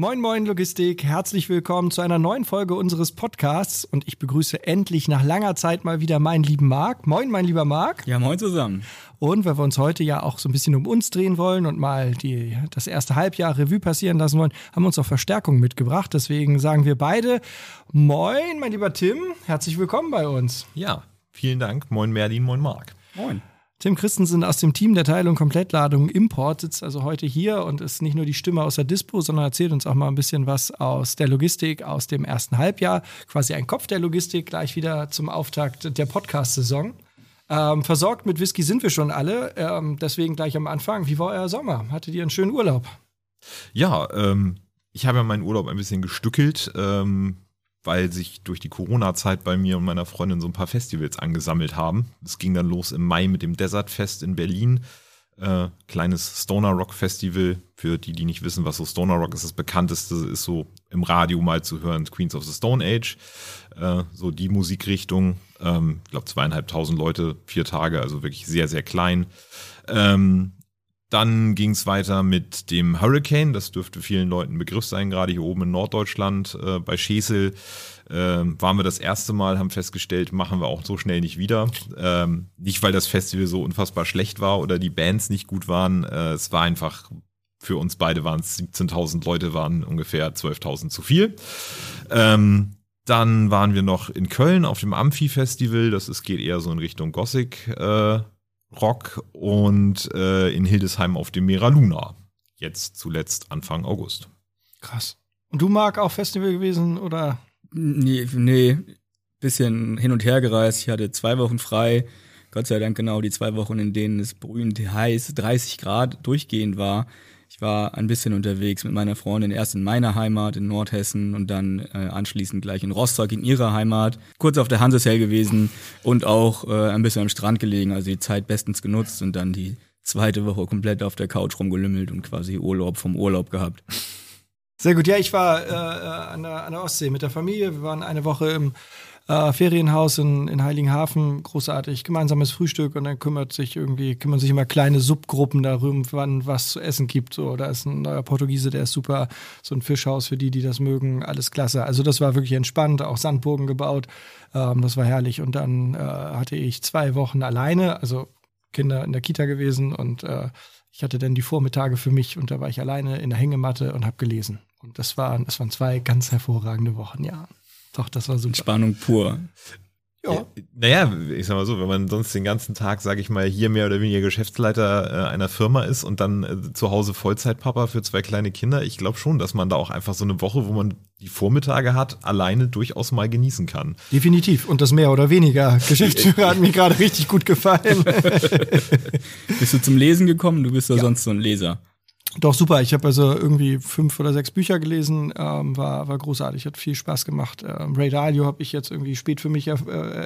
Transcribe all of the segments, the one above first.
Moin, moin, Logistik. Herzlich willkommen zu einer neuen Folge unseres Podcasts. Und ich begrüße endlich nach langer Zeit mal wieder meinen lieben Marc. Moin, mein lieber Marc. Ja, moin zusammen. Und weil wir uns heute ja auch so ein bisschen um uns drehen wollen und mal die, das erste Halbjahr Revue passieren lassen wollen, haben wir uns auch Verstärkung mitgebracht. Deswegen sagen wir beide Moin, mein lieber Tim. Herzlich willkommen bei uns. Ja, vielen Dank. Moin, Merlin. Moin, Marc. Moin. Tim Christensen aus dem Team der Teilung Komplettladung Import sitzt also heute hier und ist nicht nur die Stimme aus der Dispo, sondern erzählt uns auch mal ein bisschen was aus der Logistik, aus dem ersten Halbjahr. Quasi ein Kopf der Logistik, gleich wieder zum Auftakt der Podcast-Saison. Ähm, versorgt mit Whisky sind wir schon alle, ähm, deswegen gleich am Anfang. Wie war euer Sommer? Hattet ihr einen schönen Urlaub? Ja, ähm, ich habe ja meinen Urlaub ein bisschen gestückelt. Ähm, weil sich durch die Corona-Zeit bei mir und meiner Freundin so ein paar Festivals angesammelt haben. Es ging dann los im Mai mit dem Desert Fest in Berlin. Äh, kleines Stoner Rock Festival. Für die, die nicht wissen, was so Stoner Rock ist, das bekannteste ist so im Radio mal zu hören, Queens of the Stone Age. Äh, so die Musikrichtung. Ähm, ich glaube zweieinhalbtausend Leute, vier Tage, also wirklich sehr, sehr klein. Ähm, dann ging es weiter mit dem Hurricane. Das dürfte vielen Leuten ein Begriff sein, gerade hier oben in Norddeutschland. Äh, bei Schesel äh, waren wir das erste Mal, haben festgestellt, machen wir auch so schnell nicht wieder. Ähm, nicht, weil das Festival so unfassbar schlecht war oder die Bands nicht gut waren. Äh, es war einfach, für uns beide waren es 17.000 Leute, waren ungefähr 12.000 zu viel. Ähm, dann waren wir noch in Köln auf dem Amphi-Festival. Das ist, geht eher so in Richtung Gothic. Äh, Rock und äh, in Hildesheim auf dem Mera Luna. Jetzt zuletzt Anfang August. Krass. Und du, Marc, auch Festival gewesen oder? Nee, nee, bisschen hin und her gereist. Ich hatte zwei Wochen frei. Gott sei Dank genau die zwei Wochen, in denen es brühend heiß, 30 Grad durchgehend war. Ich war ein bisschen unterwegs mit meiner Freundin, erst in meiner Heimat in Nordhessen und dann äh, anschließend gleich in Rostock in ihrer Heimat. Kurz auf der Hanseshell gewesen und auch äh, ein bisschen am Strand gelegen, also die Zeit bestens genutzt und dann die zweite Woche komplett auf der Couch rumgelümmelt und quasi Urlaub vom Urlaub gehabt. Sehr gut, ja, ich war äh, an, der, an der Ostsee mit der Familie. Wir waren eine Woche im äh, Ferienhaus in, in Heiligenhafen, großartig, gemeinsames Frühstück und dann kümmert sich irgendwie, kümmern sich immer kleine Subgruppen darum, wann was zu essen gibt. So, da ist ein neuer Portugiese, der ist super, so ein Fischhaus für die, die das mögen, alles klasse. Also das war wirklich entspannt, auch Sandburgen gebaut, ähm, das war herrlich. Und dann äh, hatte ich zwei Wochen alleine, also Kinder in der Kita gewesen und äh, ich hatte dann die Vormittage für mich und da war ich alleine in der Hängematte und habe gelesen. Und das waren, das waren zwei ganz hervorragende Wochen, ja. Doch, das war super. Spannung pur. Ja. Naja, ich sag mal so, wenn man sonst den ganzen Tag, sage ich mal, hier mehr oder weniger Geschäftsleiter äh, einer Firma ist und dann äh, zu Hause Vollzeitpapa für zwei kleine Kinder, ich glaube schon, dass man da auch einfach so eine Woche, wo man die Vormittage hat, alleine durchaus mal genießen kann. Definitiv. Und das mehr oder weniger. Geschäftsführer hat mir gerade richtig gut gefallen. bist du zum Lesen gekommen? Du bist ja, ja. sonst so ein Leser. Doch, super. Ich habe also irgendwie fünf oder sechs Bücher gelesen. Ähm, war, war großartig, hat viel Spaß gemacht. Ähm, Ray Dalio habe ich jetzt irgendwie spät für mich äh,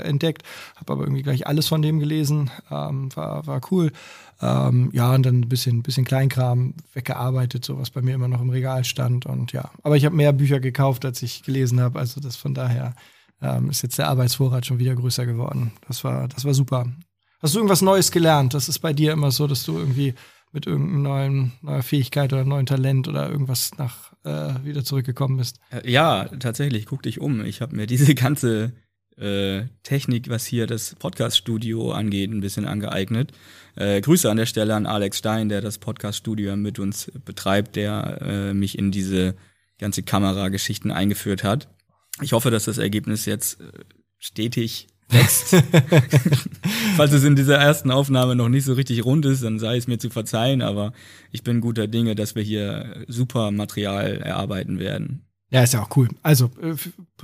entdeckt, habe aber irgendwie gleich alles von dem gelesen. Ähm, war, war cool. Ähm, ja, und dann ein bisschen, bisschen Kleinkram weggearbeitet, so was bei mir immer noch im Regal stand. Und ja, aber ich habe mehr Bücher gekauft, als ich gelesen habe. Also das von daher ähm, ist jetzt der Arbeitsvorrat schon wieder größer geworden. Das war, das war super. Hast du irgendwas Neues gelernt? Das ist bei dir immer so, dass du irgendwie mit irgendeiner neuen neuer Fähigkeit oder neuen Talent oder irgendwas nach äh, wieder zurückgekommen bist. Äh, ja, tatsächlich, guck dich um. Ich habe mir diese ganze äh, Technik, was hier das Podcast-Studio angeht, ein bisschen angeeignet. Äh, Grüße an der Stelle an Alex Stein, der das Podcast-Studio mit uns betreibt, der äh, mich in diese ganze Kamerageschichten eingeführt hat. Ich hoffe, dass das Ergebnis jetzt äh, stetig wächst. Falls es in dieser ersten Aufnahme noch nicht so richtig rund ist, dann sei es mir zu verzeihen, aber ich bin guter Dinge, dass wir hier super Material erarbeiten werden. Ja, ist ja auch cool. Also, äh,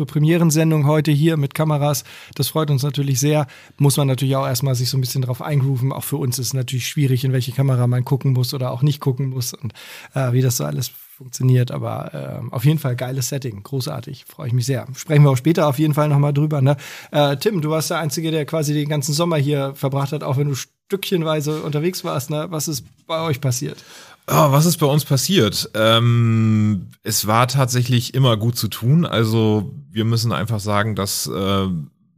Premierensendung heute hier mit Kameras, das freut uns natürlich sehr. Muss man natürlich auch erstmal sich so ein bisschen drauf eingrooven. Auch für uns ist es natürlich schwierig, in welche Kamera man gucken muss oder auch nicht gucken muss und äh, wie das so alles funktioniert. Aber äh, auf jeden Fall geiles Setting, großartig, freue ich mich sehr. Sprechen wir auch später auf jeden Fall nochmal drüber. Ne? Äh, Tim, du warst der Einzige, der quasi den ganzen Sommer hier verbracht hat, auch wenn du stückchenweise unterwegs warst. Ne? Was ist bei euch passiert? Oh, was ist bei uns passiert? Ähm, es war tatsächlich immer gut zu tun. Also wir müssen einfach sagen, dass äh,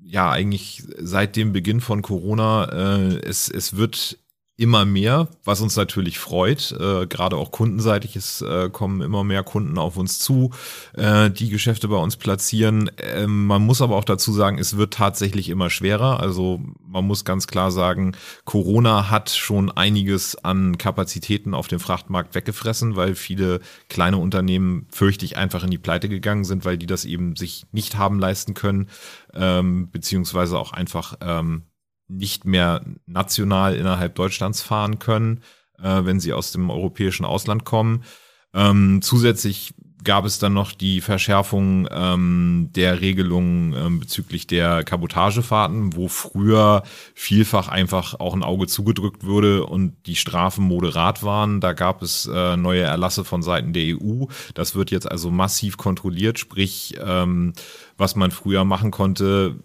ja eigentlich seit dem Beginn von Corona äh, es, es wird immer mehr, was uns natürlich freut. Äh, Gerade auch kundenseitig es äh, kommen immer mehr Kunden auf uns zu, äh, die Geschäfte bei uns platzieren. Ähm, man muss aber auch dazu sagen, es wird tatsächlich immer schwerer. Also man muss ganz klar sagen, Corona hat schon einiges an Kapazitäten auf dem Frachtmarkt weggefressen, weil viele kleine Unternehmen fürchte ich einfach in die Pleite gegangen sind, weil die das eben sich nicht haben leisten können, ähm, beziehungsweise auch einfach ähm, nicht mehr national innerhalb Deutschlands fahren können, äh, wenn sie aus dem europäischen Ausland kommen. Ähm, zusätzlich gab es dann noch die Verschärfung ähm, der Regelungen ähm, bezüglich der Kabotagefahrten, wo früher vielfach einfach auch ein Auge zugedrückt wurde und die Strafen moderat waren. Da gab es äh, neue Erlasse von Seiten der EU. Das wird jetzt also massiv kontrolliert, sprich, ähm, was man früher machen konnte,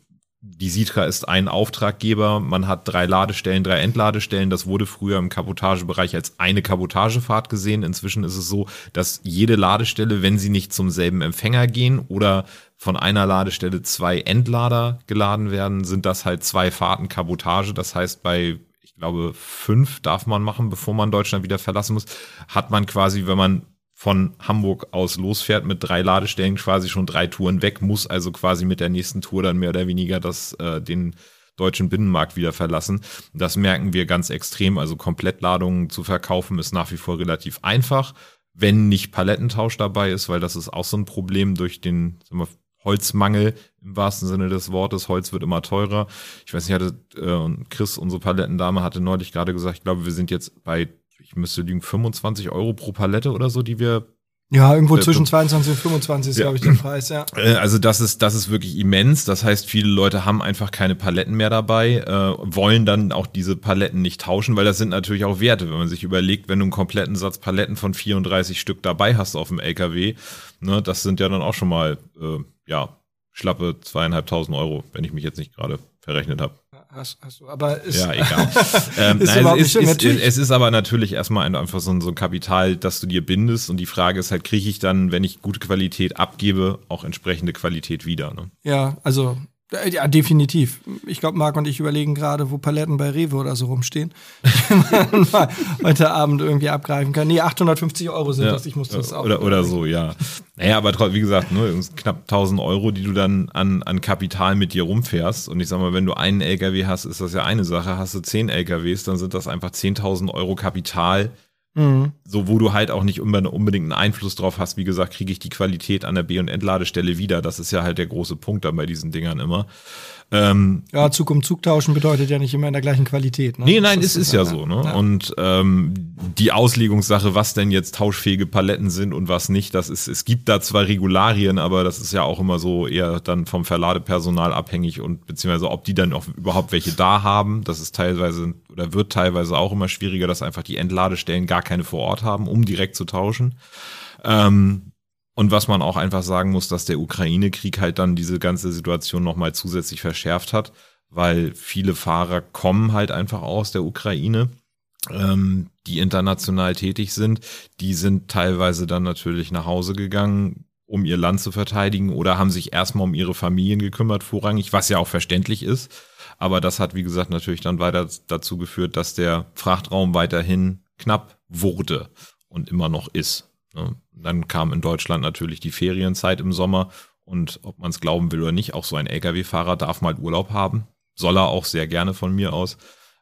die Sitra ist ein Auftraggeber. Man hat drei Ladestellen, drei Entladestellen. Das wurde früher im Kabotagebereich als eine Kabotagefahrt gesehen. Inzwischen ist es so, dass jede Ladestelle, wenn sie nicht zum selben Empfänger gehen oder von einer Ladestelle zwei Entlader geladen werden, sind das halt zwei Fahrten Kabotage. Das heißt, bei ich glaube, fünf darf man machen, bevor man Deutschland wieder verlassen muss, hat man quasi, wenn man von Hamburg aus losfährt mit drei Ladestellen quasi schon drei Touren weg, muss also quasi mit der nächsten Tour dann mehr oder weniger das, äh, den deutschen Binnenmarkt wieder verlassen. Das merken wir ganz extrem. Also Komplettladungen zu verkaufen ist nach wie vor relativ einfach, wenn nicht Palettentausch dabei ist, weil das ist auch so ein Problem durch den wir, Holzmangel im wahrsten Sinne des Wortes. Holz wird immer teurer. Ich weiß nicht, hatte äh, Chris, unsere Palettendame, hatte neulich gerade gesagt, ich glaube, wir sind jetzt bei ich müsste liegen, 25 Euro pro Palette oder so, die wir ja, irgendwo zwischen 22 und 25 ist, ja. glaube ich, der Preis, ja. Äh, also das ist, das ist wirklich immens. Das heißt, viele Leute haben einfach keine Paletten mehr dabei, äh, wollen dann auch diese Paletten nicht tauschen, weil das sind natürlich auch Werte. Wenn man sich überlegt, wenn du einen kompletten Satz Paletten von 34 Stück dabei hast auf dem LKW, ne, das sind ja dann auch schon mal, äh, ja, schlappe zweieinhalbtausend Euro, wenn ich mich jetzt nicht gerade verrechnet habe. Hast, hast du, aber ist, ja, egal. ähm, ist nein, es, ist, ist, es ist aber natürlich erstmal einfach so ein, so ein Kapital, das du dir bindest und die Frage ist halt, kriege ich dann, wenn ich gute Qualität abgebe, auch entsprechende Qualität wieder? Ne? Ja, also ja, definitiv. Ich glaube, Marc und ich überlegen gerade, wo Paletten bei Rewe oder so rumstehen. mal heute Abend irgendwie abgreifen kann. Nee, 850 Euro sind ja, das. Ich muss das auch. Oder, oder so, ja. Naja, aber wie gesagt, ne, knapp 1000 Euro, die du dann an, an Kapital mit dir rumfährst. Und ich sag mal, wenn du einen LKW hast, ist das ja eine Sache. Hast du 10 LKWs, dann sind das einfach 10.000 Euro Kapital, Mhm. So, wo du halt auch nicht unbedingt einen Einfluss drauf hast. Wie gesagt, kriege ich die Qualität an der B- und Entladestelle wieder. Das ist ja halt der große Punkt dann bei diesen Dingern immer. Ähm, ja, Zug um Zug tauschen bedeutet ja nicht immer in der gleichen Qualität. Ne? Nee, nein, es ist, ist ja so. Ne? Ja. Und ähm, die Auslegungssache, was denn jetzt tauschfähige Paletten sind und was nicht, das ist, es gibt da zwar Regularien, aber das ist ja auch immer so eher dann vom Verladepersonal abhängig und beziehungsweise ob die dann auch überhaupt welche da haben. Das ist teilweise oder wird teilweise auch immer schwieriger, dass einfach die Entladestellen gar keine vor Ort haben, um direkt zu tauschen. Ähm, und was man auch einfach sagen muss, dass der Ukraine-Krieg halt dann diese ganze Situation nochmal zusätzlich verschärft hat, weil viele Fahrer kommen halt einfach aus der Ukraine, ähm, die international tätig sind. Die sind teilweise dann natürlich nach Hause gegangen, um ihr Land zu verteidigen oder haben sich erstmal um ihre Familien gekümmert, vorrangig, was ja auch verständlich ist. Aber das hat, wie gesagt, natürlich dann weiter dazu geführt, dass der Frachtraum weiterhin knapp wurde und immer noch ist. Ne? Dann kam in Deutschland natürlich die Ferienzeit im Sommer und ob man es glauben will oder nicht, auch so ein Lkw-Fahrer darf mal Urlaub haben. Soll er auch sehr gerne von mir aus.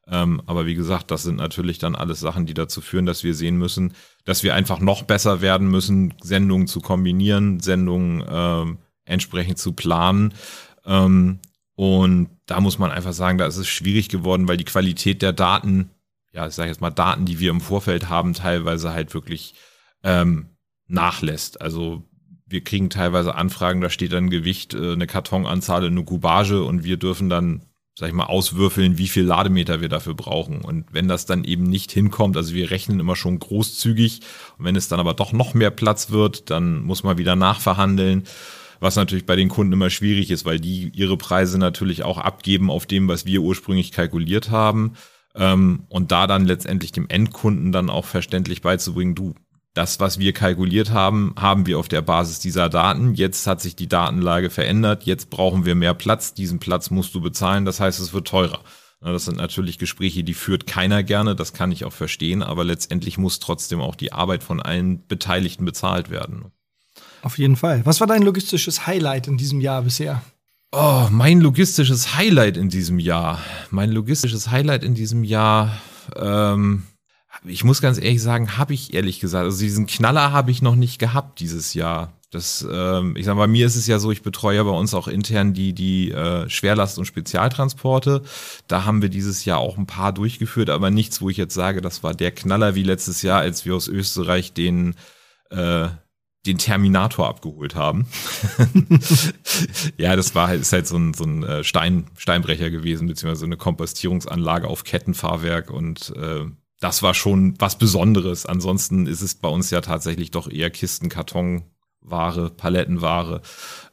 Ähm, aber wie gesagt, das sind natürlich dann alles Sachen, die dazu führen, dass wir sehen müssen, dass wir einfach noch besser werden müssen, Sendungen zu kombinieren, Sendungen ähm, entsprechend zu planen. Ähm, und da muss man einfach sagen, da ist es schwierig geworden, weil die Qualität der Daten, ja, ich sage jetzt mal Daten, die wir im Vorfeld haben, teilweise halt wirklich ähm, nachlässt. Also wir kriegen teilweise Anfragen, da steht dann Gewicht, äh, eine Kartonanzahl, eine Kubage und wir dürfen dann, sag ich mal, auswürfeln, wie viel Lademeter wir dafür brauchen. Und wenn das dann eben nicht hinkommt, also wir rechnen immer schon großzügig und wenn es dann aber doch noch mehr Platz wird, dann muss man wieder nachverhandeln. Was natürlich bei den Kunden immer schwierig ist, weil die ihre Preise natürlich auch abgeben auf dem, was wir ursprünglich kalkuliert haben. Ähm, und da dann letztendlich dem Endkunden dann auch verständlich beizubringen, du, das, was wir kalkuliert haben, haben wir auf der Basis dieser Daten. Jetzt hat sich die Datenlage verändert. Jetzt brauchen wir mehr Platz. Diesen Platz musst du bezahlen. Das heißt, es wird teurer. Das sind natürlich Gespräche, die führt keiner gerne, das kann ich auch verstehen, aber letztendlich muss trotzdem auch die Arbeit von allen Beteiligten bezahlt werden. Auf jeden Fall. Was war dein logistisches Highlight in diesem Jahr bisher? Oh, mein logistisches Highlight in diesem Jahr. Mein logistisches Highlight in diesem Jahr, ähm, ich muss ganz ehrlich sagen, habe ich ehrlich gesagt, also diesen Knaller habe ich noch nicht gehabt dieses Jahr. Das, ähm, ich sag mal, bei mir ist es ja so, ich betreue bei uns auch intern die, die äh, Schwerlast- und Spezialtransporte. Da haben wir dieses Jahr auch ein paar durchgeführt, aber nichts, wo ich jetzt sage, das war der Knaller wie letztes Jahr, als wir aus Österreich den, äh, den Terminator abgeholt haben. ja, das war halt, ist halt so ein, so ein äh, Stein, Steinbrecher gewesen, beziehungsweise eine Kompostierungsanlage auf Kettenfahrwerk und äh, das war schon was Besonderes. Ansonsten ist es bei uns ja tatsächlich doch eher Kisten, Karton, Ware, Palettenware.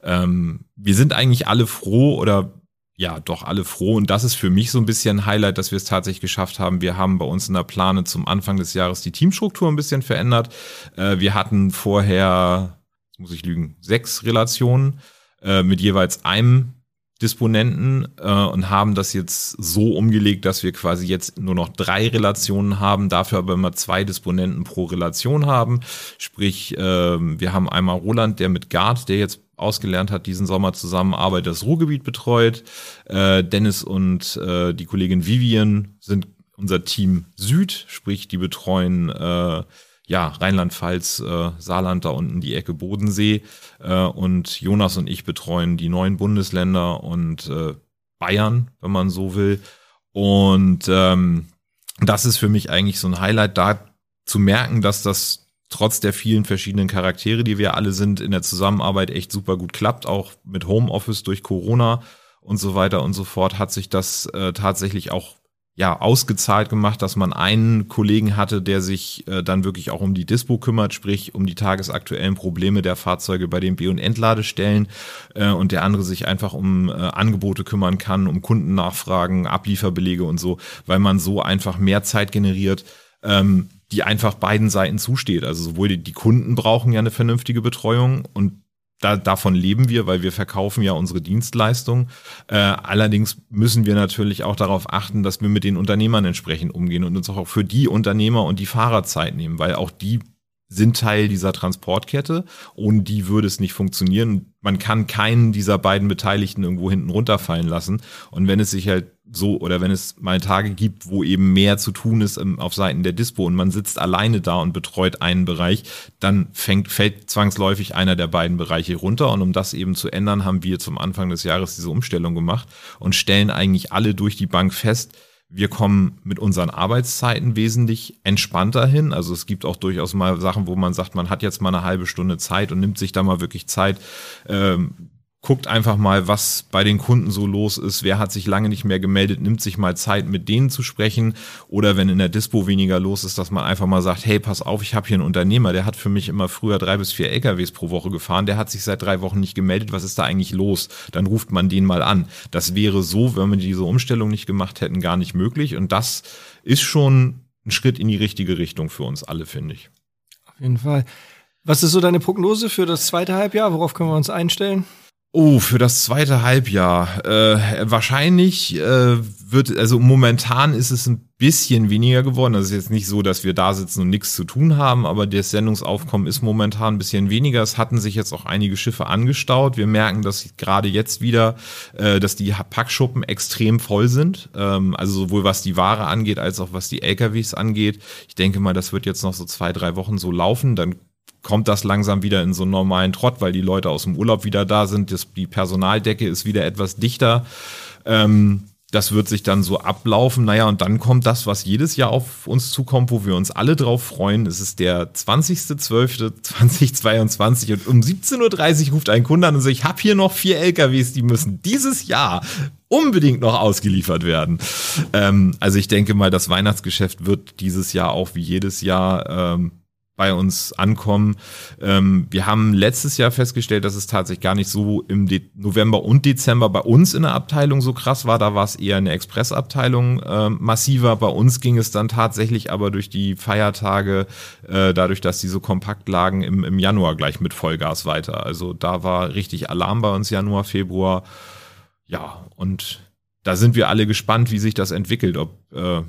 Ähm, wir sind eigentlich alle froh oder ja, doch alle froh. Und das ist für mich so ein bisschen ein Highlight, dass wir es tatsächlich geschafft haben. Wir haben bei uns in der Plane zum Anfang des Jahres die Teamstruktur ein bisschen verändert. Äh, wir hatten vorher, jetzt muss ich lügen, sechs Relationen äh, mit jeweils einem Disponenten äh, und haben das jetzt so umgelegt, dass wir quasi jetzt nur noch drei Relationen haben, dafür aber immer zwei Disponenten pro Relation haben. Sprich, äh, wir haben einmal Roland, der mit Gard, der jetzt ausgelernt hat, diesen Sommer zusammenarbeitet, das Ruhrgebiet betreut. Äh, Dennis und äh, die Kollegin Vivian sind unser Team Süd, sprich, die betreuen äh, ja, Rheinland-Pfalz, äh, Saarland da unten die Ecke Bodensee äh, und Jonas und ich betreuen die neuen Bundesländer und äh, Bayern, wenn man so will. Und ähm, das ist für mich eigentlich so ein Highlight, da zu merken, dass das trotz der vielen verschiedenen Charaktere, die wir alle sind, in der Zusammenarbeit echt super gut klappt, auch mit Homeoffice durch Corona und so weiter und so fort, hat sich das äh, tatsächlich auch ja, ausgezahlt gemacht, dass man einen Kollegen hatte, der sich äh, dann wirklich auch um die Dispo kümmert, sprich um die tagesaktuellen Probleme der Fahrzeuge bei den B- und Entladestellen äh, und der andere sich einfach um äh, Angebote kümmern kann, um Kundennachfragen, Ablieferbelege und so, weil man so einfach mehr Zeit generiert, ähm, die einfach beiden Seiten zusteht. Also sowohl die, die Kunden brauchen ja eine vernünftige Betreuung und da, davon leben wir, weil wir verkaufen ja unsere Dienstleistung. Äh, allerdings müssen wir natürlich auch darauf achten, dass wir mit den Unternehmern entsprechend umgehen und uns auch für die Unternehmer und die Fahrer Zeit nehmen, weil auch die sind Teil dieser Transportkette. Ohne die würde es nicht funktionieren. Man kann keinen dieser beiden Beteiligten irgendwo hinten runterfallen lassen. Und wenn es sich halt so oder wenn es mal Tage gibt, wo eben mehr zu tun ist auf Seiten der Dispo und man sitzt alleine da und betreut einen Bereich, dann fängt, fällt zwangsläufig einer der beiden Bereiche runter. Und um das eben zu ändern, haben wir zum Anfang des Jahres diese Umstellung gemacht und stellen eigentlich alle durch die Bank fest, wir kommen mit unseren Arbeitszeiten wesentlich entspannter hin. Also es gibt auch durchaus mal Sachen, wo man sagt, man hat jetzt mal eine halbe Stunde Zeit und nimmt sich da mal wirklich Zeit, ähm, guckt einfach mal, was bei den Kunden so los ist. Wer hat sich lange nicht mehr gemeldet, nimmt sich mal Zeit, mit denen zu sprechen. Oder wenn in der Dispo weniger los ist, dass man einfach mal sagt, hey, pass auf, ich habe hier einen Unternehmer, der hat für mich immer früher drei bis vier LKWs pro Woche gefahren, der hat sich seit drei Wochen nicht gemeldet, was ist da eigentlich los? Dann ruft man den mal an. Das wäre so, wenn wir diese Umstellung nicht gemacht hätten, gar nicht möglich. Und das ist schon ein Schritt in die richtige Richtung für uns alle, finde ich. Auf jeden Fall. Was ist so deine Prognose für das zweite Halbjahr? Worauf können wir uns einstellen? Oh, für das zweite Halbjahr. Äh, wahrscheinlich äh, wird, also momentan ist es ein bisschen weniger geworden. Das ist jetzt nicht so, dass wir da sitzen und nichts zu tun haben, aber das Sendungsaufkommen ist momentan ein bisschen weniger. Es hatten sich jetzt auch einige Schiffe angestaut. Wir merken, dass gerade jetzt wieder, äh, dass die Packschuppen extrem voll sind. Ähm, also sowohl was die Ware angeht, als auch was die LKWs angeht. Ich denke mal, das wird jetzt noch so zwei, drei Wochen so laufen. Dann kommt das langsam wieder in so einen normalen Trott, weil die Leute aus dem Urlaub wieder da sind. Das, die Personaldecke ist wieder etwas dichter. Ähm, das wird sich dann so ablaufen. Naja, und dann kommt das, was jedes Jahr auf uns zukommt, wo wir uns alle drauf freuen. Es ist der 20.12.2022 und um 17.30 Uhr ruft ein Kunde an und sagt, ich habe hier noch vier LKWs, die müssen dieses Jahr unbedingt noch ausgeliefert werden. Ähm, also ich denke mal, das Weihnachtsgeschäft wird dieses Jahr auch wie jedes Jahr ähm, bei uns ankommen. Ähm, wir haben letztes Jahr festgestellt, dass es tatsächlich gar nicht so im De November und Dezember bei uns in der Abteilung so krass war. Da war es eher eine Expressabteilung äh, massiver. Bei uns ging es dann tatsächlich aber durch die Feiertage, äh, dadurch, dass die so kompakt lagen, im, im Januar gleich mit Vollgas weiter. Also da war richtig Alarm bei uns Januar, Februar. Ja, und da sind wir alle gespannt, wie sich das entwickelt. Ob äh,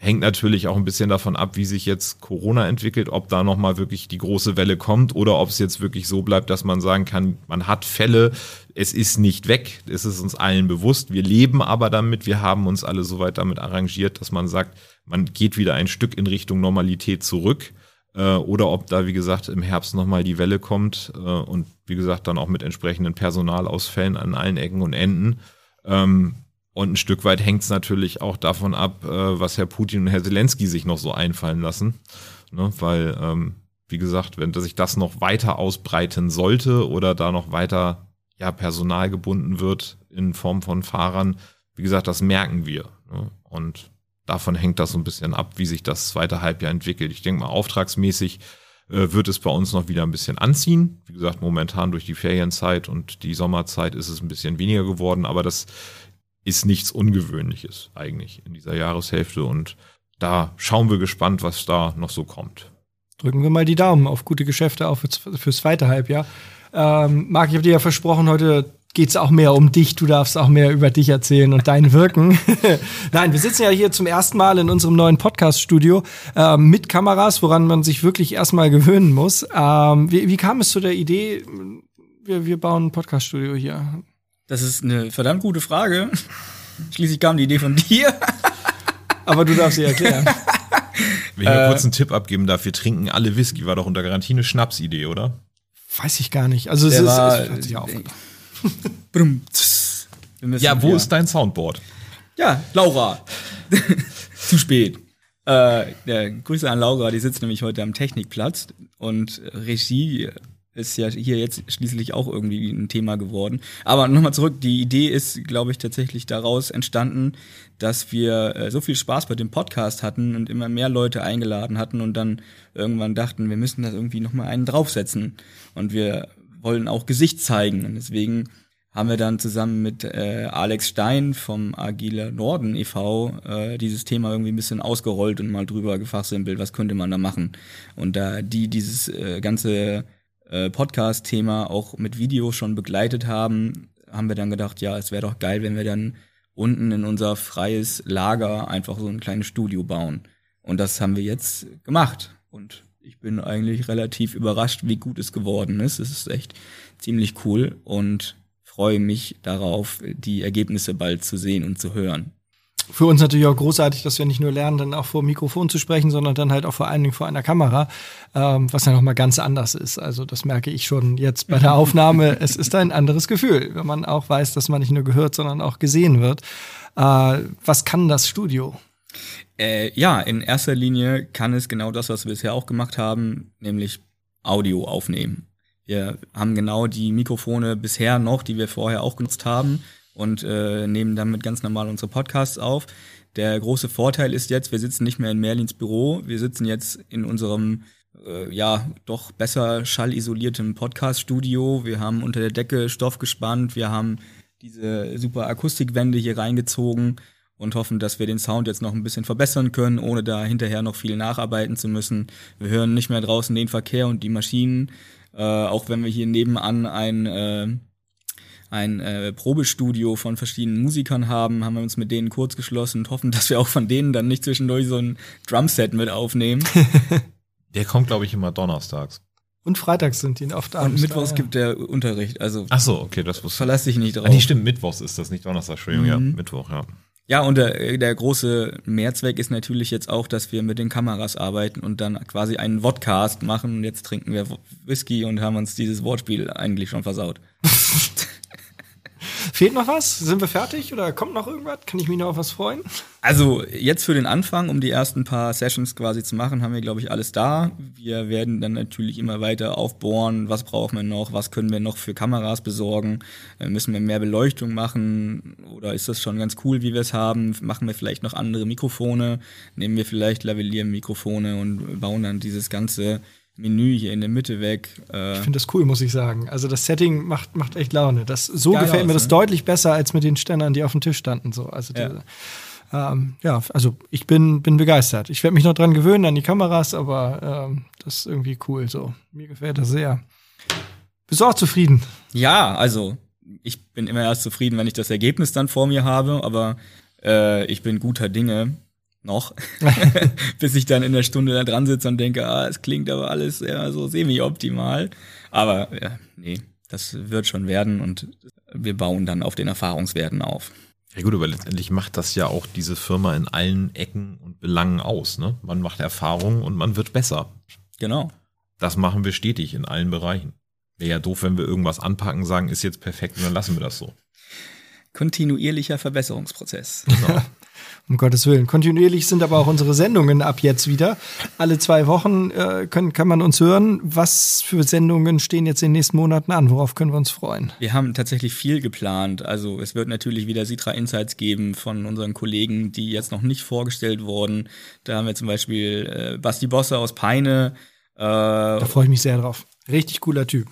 hängt natürlich auch ein bisschen davon ab, wie sich jetzt Corona entwickelt, ob da nochmal wirklich die große Welle kommt oder ob es jetzt wirklich so bleibt, dass man sagen kann, man hat Fälle, es ist nicht weg, es ist uns allen bewusst, wir leben aber damit, wir haben uns alle soweit damit arrangiert, dass man sagt, man geht wieder ein Stück in Richtung Normalität zurück äh, oder ob da, wie gesagt, im Herbst nochmal die Welle kommt äh, und wie gesagt dann auch mit entsprechenden Personalausfällen an allen Ecken und Enden. Ähm, und ein Stück weit hängt es natürlich auch davon ab, äh, was Herr Putin und Herr Zelensky sich noch so einfallen lassen. Ne? Weil, ähm, wie gesagt, wenn sich das noch weiter ausbreiten sollte oder da noch weiter ja, Personal gebunden wird in Form von Fahrern, wie gesagt, das merken wir. Ne? Und davon hängt das so ein bisschen ab, wie sich das zweite Halbjahr entwickelt. Ich denke mal, auftragsmäßig äh, wird es bei uns noch wieder ein bisschen anziehen. Wie gesagt, momentan durch die Ferienzeit und die Sommerzeit ist es ein bisschen weniger geworden, aber das ist nichts Ungewöhnliches eigentlich in dieser Jahreshälfte und da schauen wir gespannt, was da noch so kommt. Drücken wir mal die Daumen auf gute Geschäfte, auch fürs, fürs zweite Halbjahr. Ähm, Marc, ich habe dir ja versprochen, heute geht es auch mehr um dich. Du darfst auch mehr über dich erzählen und dein Wirken. Nein, wir sitzen ja hier zum ersten Mal in unserem neuen Podcast-Studio äh, mit Kameras, woran man sich wirklich erstmal gewöhnen muss. Ähm, wie, wie, kam es zu der Idee, wir, wir bauen ein Podcast-Studio hier? Das ist eine verdammt gute Frage. Schließlich kam die Idee von dir. Aber du darfst sie erklären. Wenn ich äh, kurz einen Tipp abgeben darf, wir trinken alle Whisky, war doch unter Garantie eine Schnapsidee, oder? Weiß ich gar nicht. Also es, ist, war, es hört sich auf. ja, wo ja. ist dein Soundboard? Ja, Laura. Zu spät. Äh, ja, Grüße an Laura, die sitzt nämlich heute am Technikplatz und Regie ist ja hier jetzt schließlich auch irgendwie ein Thema geworden. Aber nochmal zurück, die Idee ist, glaube ich, tatsächlich daraus entstanden, dass wir äh, so viel Spaß bei dem Podcast hatten und immer mehr Leute eingeladen hatten und dann irgendwann dachten, wir müssen da irgendwie nochmal einen draufsetzen. Und wir wollen auch Gesicht zeigen. Und deswegen haben wir dann zusammen mit äh, Alex Stein vom Agile Norden e.V. Äh, dieses Thema irgendwie ein bisschen ausgerollt und mal drüber gefachsimpelt, was könnte man da machen. Und da die dieses äh, ganze äh, Podcast-Thema auch mit Video schon begleitet haben, haben wir dann gedacht, ja, es wäre doch geil, wenn wir dann unten in unser freies Lager einfach so ein kleines Studio bauen. Und das haben wir jetzt gemacht. Und ich bin eigentlich relativ überrascht, wie gut es geworden ist. Es ist echt ziemlich cool und freue mich darauf, die Ergebnisse bald zu sehen und zu hören für uns natürlich auch großartig, dass wir nicht nur lernen, dann auch vor dem Mikrofon zu sprechen, sondern dann halt auch vor allen Dingen vor einer Kamera, ähm, was ja nochmal ganz anders ist. Also das merke ich schon jetzt bei der Aufnahme. es ist ein anderes Gefühl, wenn man auch weiß, dass man nicht nur gehört, sondern auch gesehen wird. Äh, was kann das Studio? Äh, ja, in erster Linie kann es genau das, was wir bisher auch gemacht haben, nämlich Audio aufnehmen. Wir haben genau die Mikrofone bisher noch, die wir vorher auch genutzt haben und äh, nehmen damit ganz normal unsere Podcasts auf. Der große Vorteil ist jetzt, wir sitzen nicht mehr in Merlins Büro, wir sitzen jetzt in unserem äh, ja doch besser schallisolierten Podcast-Studio. Wir haben unter der Decke Stoff gespannt, wir haben diese super Akustikwände hier reingezogen und hoffen, dass wir den Sound jetzt noch ein bisschen verbessern können, ohne da hinterher noch viel nacharbeiten zu müssen. Wir hören nicht mehr draußen den Verkehr und die Maschinen, äh, auch wenn wir hier nebenan ein äh, ein äh, Probestudio von verschiedenen Musikern haben, haben wir uns mit denen kurz geschlossen und hoffen, dass wir auch von denen dann nicht zwischendurch so ein Drumset mit aufnehmen. Der kommt, glaube ich, immer donnerstags. Und freitags sind die oft abends. Und mittwochs da, ja. gibt der Unterricht. Also Ach so, okay, das wusste Verlass dich nicht drauf. Ah, nee, stimmt, mittwochs ist das, nicht Donnerstag, Entschuldigung, mhm. ja, Mittwoch, ja. Ja, und der, der große Mehrzweck ist natürlich jetzt auch, dass wir mit den Kameras arbeiten und dann quasi einen Vodcast machen. Und jetzt trinken wir Whisky und haben uns dieses Wortspiel eigentlich schon versaut. Fehlt noch was? Sind wir fertig oder kommt noch irgendwas? Kann ich mich noch auf was freuen? Also jetzt für den Anfang, um die ersten paar Sessions quasi zu machen, haben wir, glaube ich, alles da. Wir werden dann natürlich immer weiter aufbohren, was brauchen wir noch, was können wir noch für Kameras besorgen, äh, müssen wir mehr Beleuchtung machen oder ist das schon ganz cool, wie wir es haben, machen wir vielleicht noch andere Mikrofone, nehmen wir vielleicht Lavalier-Mikrofone und bauen dann dieses ganze Menü hier in der Mitte weg. Äh ich finde das cool, muss ich sagen. Also das Setting macht, macht echt Laune. Das, so gefällt aus, mir das ne? deutlich besser als mit den Ständern, die auf dem Tisch standen. So. Also ja. Diese, ähm, ja, also ich bin, bin begeistert. Ich werde mich noch dran gewöhnen an die Kameras, aber ähm, das ist irgendwie cool. So. Mir gefällt das sehr. Bist du auch zufrieden? Ja, also ich bin immer erst zufrieden, wenn ich das Ergebnis dann vor mir habe, aber äh, ich bin guter Dinge noch, bis ich dann in der Stunde da dran sitze und denke, ah, es klingt aber alles ja, so semi-optimal. Aber ja, nee, das wird schon werden und wir bauen dann auf den Erfahrungswerten auf. Ja gut, aber letztendlich macht das ja auch diese Firma in allen Ecken und Belangen aus. Ne? Man macht Erfahrungen und man wird besser. Genau. Das machen wir stetig in allen Bereichen. Wäre ja doof, wenn wir irgendwas anpacken, sagen, ist jetzt perfekt und dann lassen wir das so. Kontinuierlicher Verbesserungsprozess. Genau. um Gottes Willen. Kontinuierlich sind aber auch unsere Sendungen ab jetzt wieder. Alle zwei Wochen äh, können, kann man uns hören. Was für Sendungen stehen jetzt in den nächsten Monaten an? Worauf können wir uns freuen? Wir haben tatsächlich viel geplant. Also es wird natürlich wieder Citra Insights geben von unseren Kollegen, die jetzt noch nicht vorgestellt wurden. Da haben wir zum Beispiel äh, Basti Bosse aus Peine. Äh, da freue ich mich sehr drauf. Richtig cooler Typ.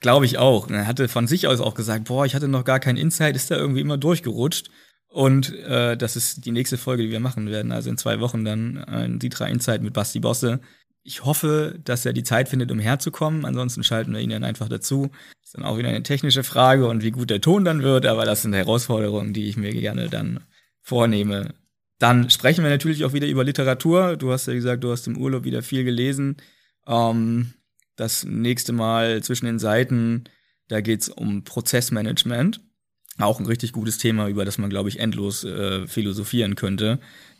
Glaube ich auch. Er hatte von sich aus auch gesagt, boah, ich hatte noch gar keinen Insight, ist da irgendwie immer durchgerutscht. Und äh, das ist die nächste Folge, die wir machen werden. Also in zwei Wochen dann ein Citra Insight mit Basti Bosse. Ich hoffe, dass er die Zeit findet, um herzukommen. Ansonsten schalten wir ihn dann einfach dazu. Ist dann auch wieder eine technische Frage und wie gut der Ton dann wird. Aber das sind Herausforderungen, die ich mir gerne dann vornehme. Dann sprechen wir natürlich auch wieder über Literatur. Du hast ja gesagt, du hast im Urlaub wieder viel gelesen. Ähm, das nächste Mal zwischen den Seiten, da geht's um Prozessmanagement. Auch ein richtig gutes Thema, über das man, glaube ich, endlos äh, philosophieren könnte.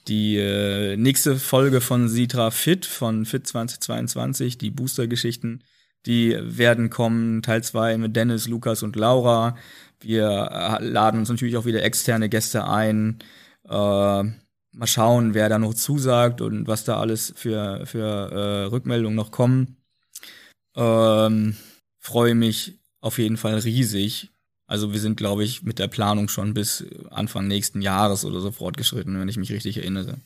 Die äh, nächste Folge von Sitra Fit, von Fit 2022, die Booster-Geschichten, die werden kommen, Teil 2 mit Dennis, Lukas und Laura. Wir äh, laden uns natürlich auch wieder externe Gäste ein. Äh, mal schauen, wer da noch zusagt und was da alles für, für äh, Rückmeldungen noch kommen. Ähm, Freue mich auf jeden Fall riesig. Also wir sind, glaube ich, mit der Planung schon bis Anfang nächsten Jahres oder so fortgeschritten, wenn ich mich richtig erinnere.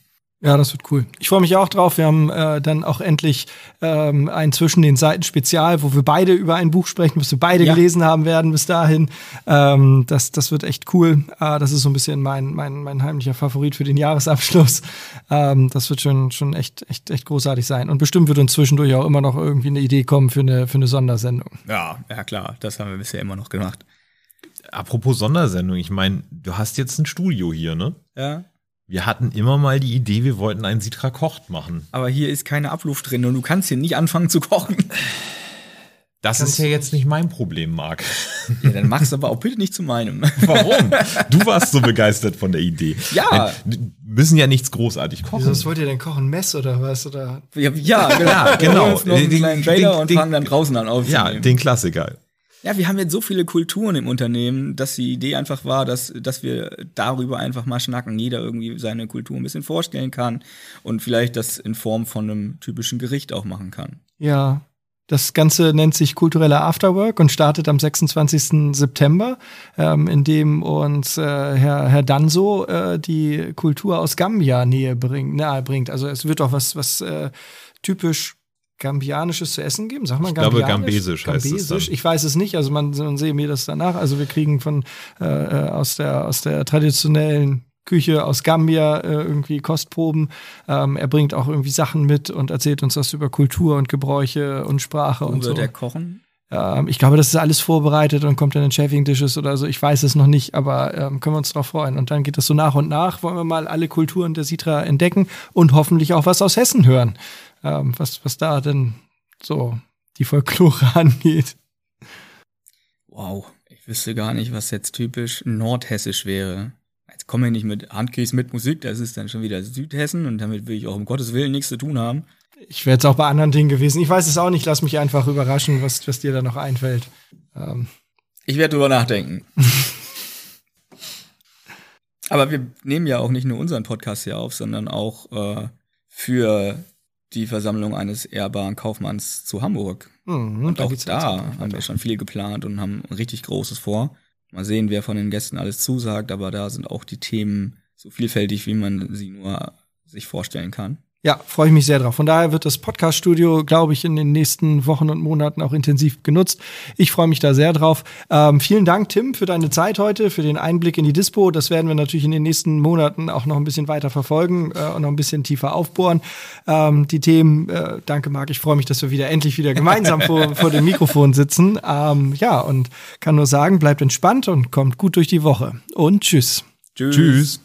Ja, das wird cool. Ich freue mich auch drauf. Wir haben äh, dann auch endlich ähm, ein zwischen den Seiten Spezial, wo wir beide über ein Buch sprechen, was wir beide ja. gelesen haben werden bis dahin. Ähm, das, das wird echt cool. Äh, das ist so ein bisschen mein, mein, mein heimlicher Favorit für den Jahresabschluss. Ähm, das wird schon, schon echt, echt, echt großartig sein. Und bestimmt wird uns zwischendurch auch immer noch irgendwie eine Idee kommen für eine, für eine Sondersendung. Ja, ja klar. Das haben wir bisher immer noch gemacht. Apropos Sondersendung, ich meine, du hast jetzt ein Studio hier, ne? Ja. Wir hatten immer mal die Idee, wir wollten einen Sitra kocht machen. Aber hier ist keine Abluft drin und du kannst hier nicht anfangen zu kochen. Das kannst ist ja jetzt nicht mein Problem, Marc. Ja, dann mach's aber auch bitte nicht zu meinem. Warum? Du warst so begeistert von der Idee. Ja. Wir müssen ja nichts großartig kochen. Wieso wollt ihr denn kochen? Mess oder was? Oder? Ja, ja genau. Ja, genau. Wir noch einen den, kleinen Trailer den, und fangen dann draußen an aufzunehmen. Ja, den Klassiker. Ja, wir haben jetzt so viele Kulturen im Unternehmen, dass die Idee einfach war, dass, dass wir darüber einfach mal schnacken, jeder irgendwie seine Kultur ein bisschen vorstellen kann und vielleicht das in Form von einem typischen Gericht auch machen kann. Ja, das Ganze nennt sich kultureller Afterwork und startet am 26. September, ähm, in dem uns äh, Herr, Herr Danso äh, die Kultur aus Gambia nähe bringt, nahe bringt. Also es wird auch was, was äh, typisch Gambianisches zu essen geben? Sag mal, ich glaube, Gambesisch, Gambesisch heißt es dann. Ich weiß es nicht, also man, man sehe mir das danach. Also wir kriegen von äh, äh, aus, der, aus der traditionellen Küche aus Gambia äh, irgendwie Kostproben. Ähm, er bringt auch irgendwie Sachen mit und erzählt uns was über Kultur und Gebräuche und Sprache Wo und wird so. er kochen? Ähm, ich glaube, das ist alles vorbereitet und kommt dann in Chafing Dishes oder so. Ich weiß es noch nicht, aber ähm, können wir uns darauf freuen. Und dann geht das so nach und nach. Wollen wir mal alle Kulturen der Sitra entdecken und hoffentlich auch was aus Hessen hören ähm, was, was da denn so die Folklore angeht. Wow, ich wüsste gar nicht, was jetzt typisch nordhessisch wäre. Jetzt komme ich nicht mit Handkäse mit Musik, das ist dann schon wieder Südhessen und damit will ich auch um Gottes Willen nichts zu tun haben. Ich wäre jetzt auch bei anderen Dingen gewesen. Ich weiß es auch nicht, lass mich einfach überraschen, was, was dir da noch einfällt. Ähm. Ich werde drüber nachdenken. Aber wir nehmen ja auch nicht nur unseren Podcast hier auf, sondern auch äh, für die Versammlung eines ehrbaren Kaufmanns zu Hamburg. Mhm, und auch da haben wir schon viel geplant und haben richtig Großes vor. Mal sehen, wer von den Gästen alles zusagt, aber da sind auch die Themen so vielfältig, wie man sie nur sich vorstellen kann. Ja, freue ich mich sehr drauf. Von daher wird das Podcast-Studio, glaube ich, in den nächsten Wochen und Monaten auch intensiv genutzt. Ich freue mich da sehr drauf. Ähm, vielen Dank, Tim, für deine Zeit heute, für den Einblick in die Dispo. Das werden wir natürlich in den nächsten Monaten auch noch ein bisschen weiter verfolgen äh, und noch ein bisschen tiefer aufbohren. Ähm, die Themen, äh, danke, Marc. Ich freue mich, dass wir wieder endlich wieder gemeinsam vor, vor dem Mikrofon sitzen. Ähm, ja, und kann nur sagen, bleibt entspannt und kommt gut durch die Woche. Und tschüss. Tschüss. tschüss.